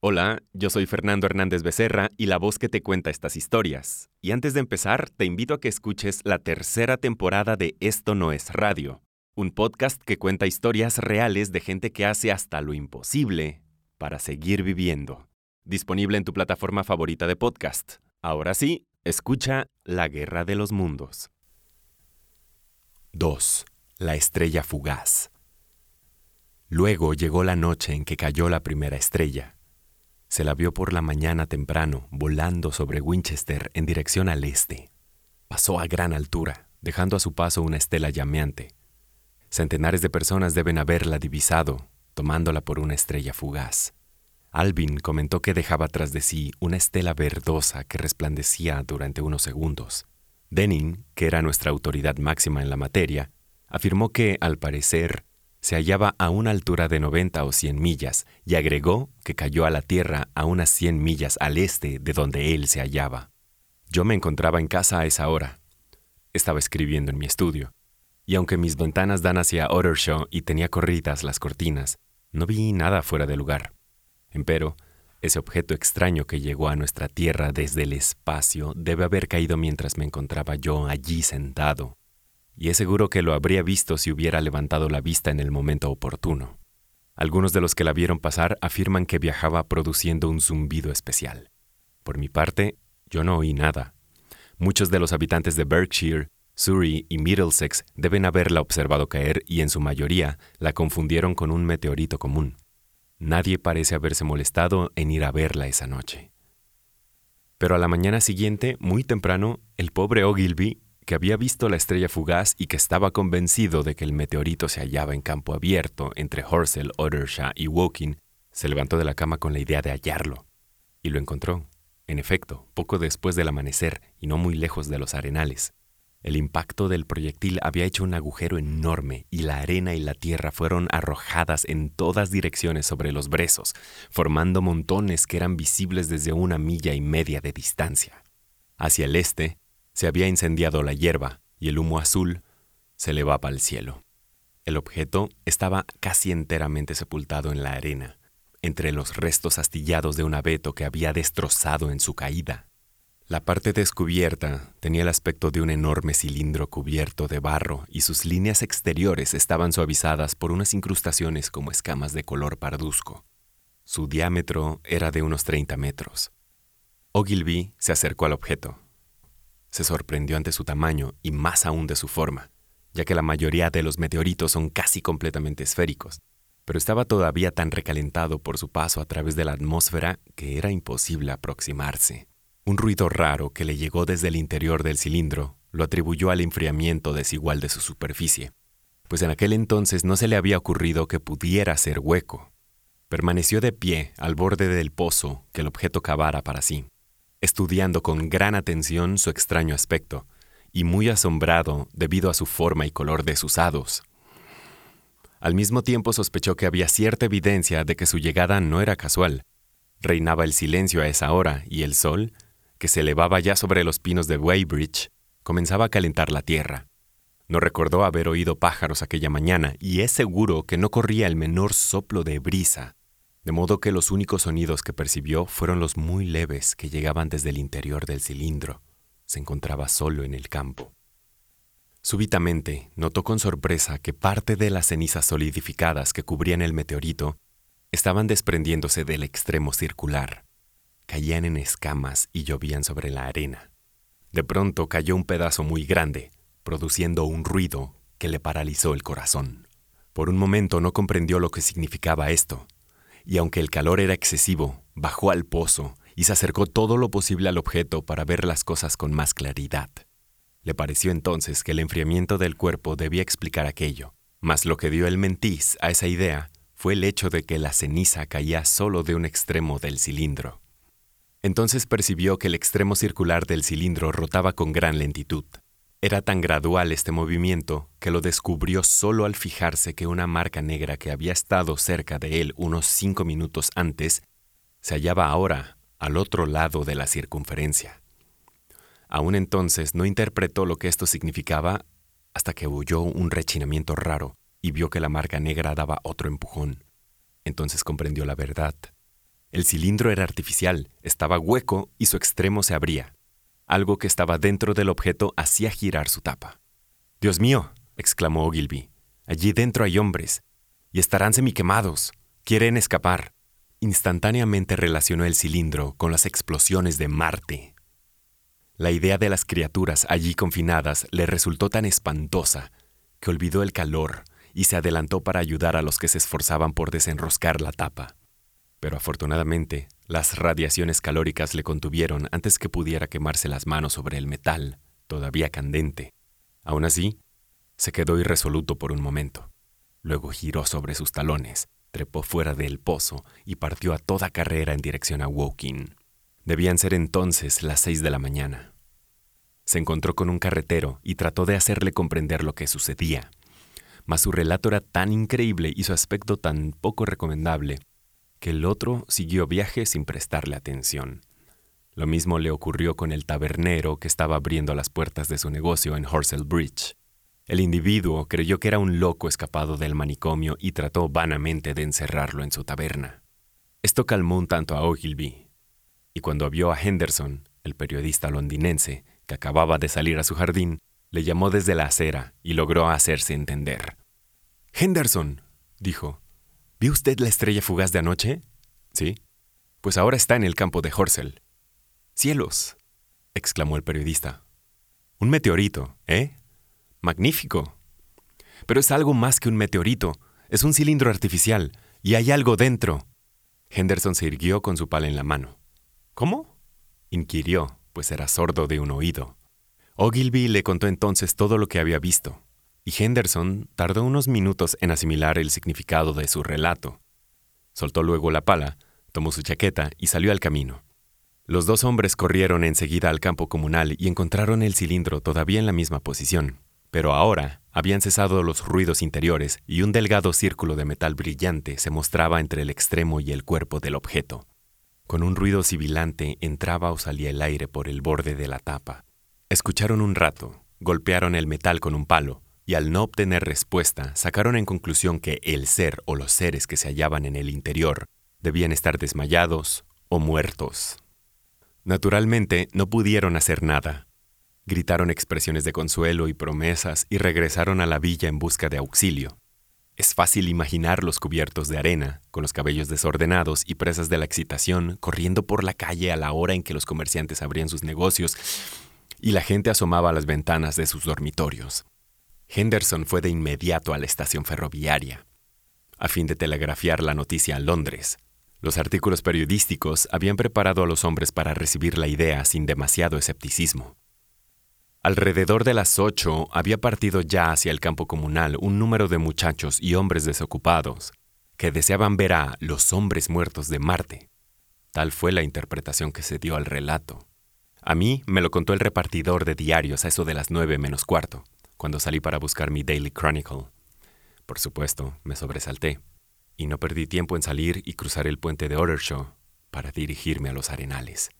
Hola, yo soy Fernando Hernández Becerra y la voz que te cuenta estas historias. Y antes de empezar, te invito a que escuches la tercera temporada de Esto no es radio, un podcast que cuenta historias reales de gente que hace hasta lo imposible para seguir viviendo. Disponible en tu plataforma favorita de podcast. Ahora sí, escucha La Guerra de los Mundos. 2. La estrella fugaz. Luego llegó la noche en que cayó la primera estrella. Se la vio por la mañana temprano, volando sobre Winchester en dirección al este. Pasó a gran altura, dejando a su paso una estela llameante. Centenares de personas deben haberla divisado, tomándola por una estrella fugaz. Alvin comentó que dejaba tras de sí una estela verdosa que resplandecía durante unos segundos. Denning, que era nuestra autoridad máxima en la materia, afirmó que, al parecer, se hallaba a una altura de 90 o 100 millas y agregó que cayó a la Tierra a unas 100 millas al este de donde él se hallaba. Yo me encontraba en casa a esa hora. Estaba escribiendo en mi estudio, y aunque mis ventanas dan hacia Ottershaw y tenía corridas las cortinas, no vi nada fuera de lugar. Empero, ese objeto extraño que llegó a nuestra Tierra desde el espacio debe haber caído mientras me encontraba yo allí sentado, y es seguro que lo habría visto si hubiera levantado la vista en el momento oportuno. Algunos de los que la vieron pasar afirman que viajaba produciendo un zumbido especial. Por mi parte, yo no oí nada. Muchos de los habitantes de Berkshire, Surrey y Middlesex deben haberla observado caer y en su mayoría la confundieron con un meteorito común. Nadie parece haberse molestado en ir a verla esa noche. Pero a la mañana siguiente, muy temprano, el pobre Ogilvy que había visto la estrella fugaz y que estaba convencido de que el meteorito se hallaba en campo abierto entre Horsell, Ottershaw y Woking, se levantó de la cama con la idea de hallarlo. Y lo encontró, en efecto, poco después del amanecer y no muy lejos de los arenales. El impacto del proyectil había hecho un agujero enorme y la arena y la tierra fueron arrojadas en todas direcciones sobre los brezos, formando montones que eran visibles desde una milla y media de distancia. Hacia el este, se había incendiado la hierba y el humo azul se elevaba al cielo. El objeto estaba casi enteramente sepultado en la arena, entre los restos astillados de un abeto que había destrozado en su caída. La parte descubierta tenía el aspecto de un enorme cilindro cubierto de barro y sus líneas exteriores estaban suavizadas por unas incrustaciones como escamas de color parduzco. Su diámetro era de unos 30 metros. Ogilvy se acercó al objeto se sorprendió ante su tamaño y más aún de su forma, ya que la mayoría de los meteoritos son casi completamente esféricos, pero estaba todavía tan recalentado por su paso a través de la atmósfera que era imposible aproximarse. Un ruido raro que le llegó desde el interior del cilindro lo atribuyó al enfriamiento desigual de su superficie, pues en aquel entonces no se le había ocurrido que pudiera ser hueco. Permaneció de pie al borde del pozo que el objeto cavara para sí estudiando con gran atención su extraño aspecto, y muy asombrado debido a su forma y color desusados. Al mismo tiempo sospechó que había cierta evidencia de que su llegada no era casual. Reinaba el silencio a esa hora y el sol, que se elevaba ya sobre los pinos de Weybridge, comenzaba a calentar la tierra. No recordó haber oído pájaros aquella mañana y es seguro que no corría el menor soplo de brisa de modo que los únicos sonidos que percibió fueron los muy leves que llegaban desde el interior del cilindro. Se encontraba solo en el campo. Súbitamente notó con sorpresa que parte de las cenizas solidificadas que cubrían el meteorito estaban desprendiéndose del extremo circular. Caían en escamas y llovían sobre la arena. De pronto cayó un pedazo muy grande, produciendo un ruido que le paralizó el corazón. Por un momento no comprendió lo que significaba esto, y aunque el calor era excesivo, bajó al pozo y se acercó todo lo posible al objeto para ver las cosas con más claridad. Le pareció entonces que el enfriamiento del cuerpo debía explicar aquello, mas lo que dio el mentís a esa idea fue el hecho de que la ceniza caía solo de un extremo del cilindro. Entonces percibió que el extremo circular del cilindro rotaba con gran lentitud. Era tan gradual este movimiento que lo descubrió solo al fijarse que una marca negra que había estado cerca de él unos cinco minutos antes se hallaba ahora al otro lado de la circunferencia. Aún entonces no interpretó lo que esto significaba hasta que oyó un rechinamiento raro y vio que la marca negra daba otro empujón. Entonces comprendió la verdad. El cilindro era artificial, estaba hueco y su extremo se abría. Algo que estaba dentro del objeto hacía girar su tapa. Dios mío, exclamó Ogilvy, allí dentro hay hombres, y estarán semiquemados. Quieren escapar. Instantáneamente relacionó el cilindro con las explosiones de Marte. La idea de las criaturas allí confinadas le resultó tan espantosa que olvidó el calor y se adelantó para ayudar a los que se esforzaban por desenroscar la tapa. Pero afortunadamente, las radiaciones calóricas le contuvieron antes que pudiera quemarse las manos sobre el metal, todavía candente. Aún así, se quedó irresoluto por un momento. Luego giró sobre sus talones, trepó fuera del pozo y partió a toda carrera en dirección a Woking. Debían ser entonces las seis de la mañana. Se encontró con un carretero y trató de hacerle comprender lo que sucedía. Mas su relato era tan increíble y su aspecto tan poco recomendable que el otro siguió viaje sin prestarle atención. Lo mismo le ocurrió con el tabernero que estaba abriendo las puertas de su negocio en Horsell Bridge. El individuo creyó que era un loco escapado del manicomio y trató vanamente de encerrarlo en su taberna. Esto calmó un tanto a Ogilvy, y cuando vio a Henderson, el periodista londinense, que acababa de salir a su jardín, le llamó desde la acera y logró hacerse entender. Henderson, dijo, ¿vio usted la estrella fugaz de anoche? Sí. Pues ahora está en el campo de Horsell. Cielos, exclamó el periodista. Un meteorito, ¿eh? Magnífico. Pero es algo más que un meteorito, es un cilindro artificial, y hay algo dentro. Henderson se irguió con su pala en la mano. ¿Cómo? inquirió, pues era sordo de un oído. Ogilvy le contó entonces todo lo que había visto, y Henderson tardó unos minutos en asimilar el significado de su relato. Soltó luego la pala, tomó su chaqueta y salió al camino. Los dos hombres corrieron enseguida al campo comunal y encontraron el cilindro todavía en la misma posición, pero ahora habían cesado los ruidos interiores y un delgado círculo de metal brillante se mostraba entre el extremo y el cuerpo del objeto. Con un ruido sibilante entraba o salía el aire por el borde de la tapa. Escucharon un rato, golpearon el metal con un palo, y al no obtener respuesta, sacaron en conclusión que el ser o los seres que se hallaban en el interior debían estar desmayados o muertos. Naturalmente, no pudieron hacer nada. Gritaron expresiones de consuelo y promesas y regresaron a la villa en busca de auxilio. Es fácil imaginarlos cubiertos de arena, con los cabellos desordenados y presas de la excitación, corriendo por la calle a la hora en que los comerciantes abrían sus negocios y la gente asomaba a las ventanas de sus dormitorios. Henderson fue de inmediato a la estación ferroviaria, a fin de telegrafiar la noticia a Londres. Los artículos periodísticos habían preparado a los hombres para recibir la idea sin demasiado escepticismo. Alrededor de las ocho había partido ya hacia el campo comunal un número de muchachos y hombres desocupados que deseaban ver a los hombres muertos de Marte. Tal fue la interpretación que se dio al relato. A mí me lo contó el repartidor de diarios a eso de las nueve menos cuarto, cuando salí para buscar mi Daily Chronicle. Por supuesto, me sobresalté, y no perdí tiempo en salir y cruzar el puente de Ottershaw para dirigirme a los arenales.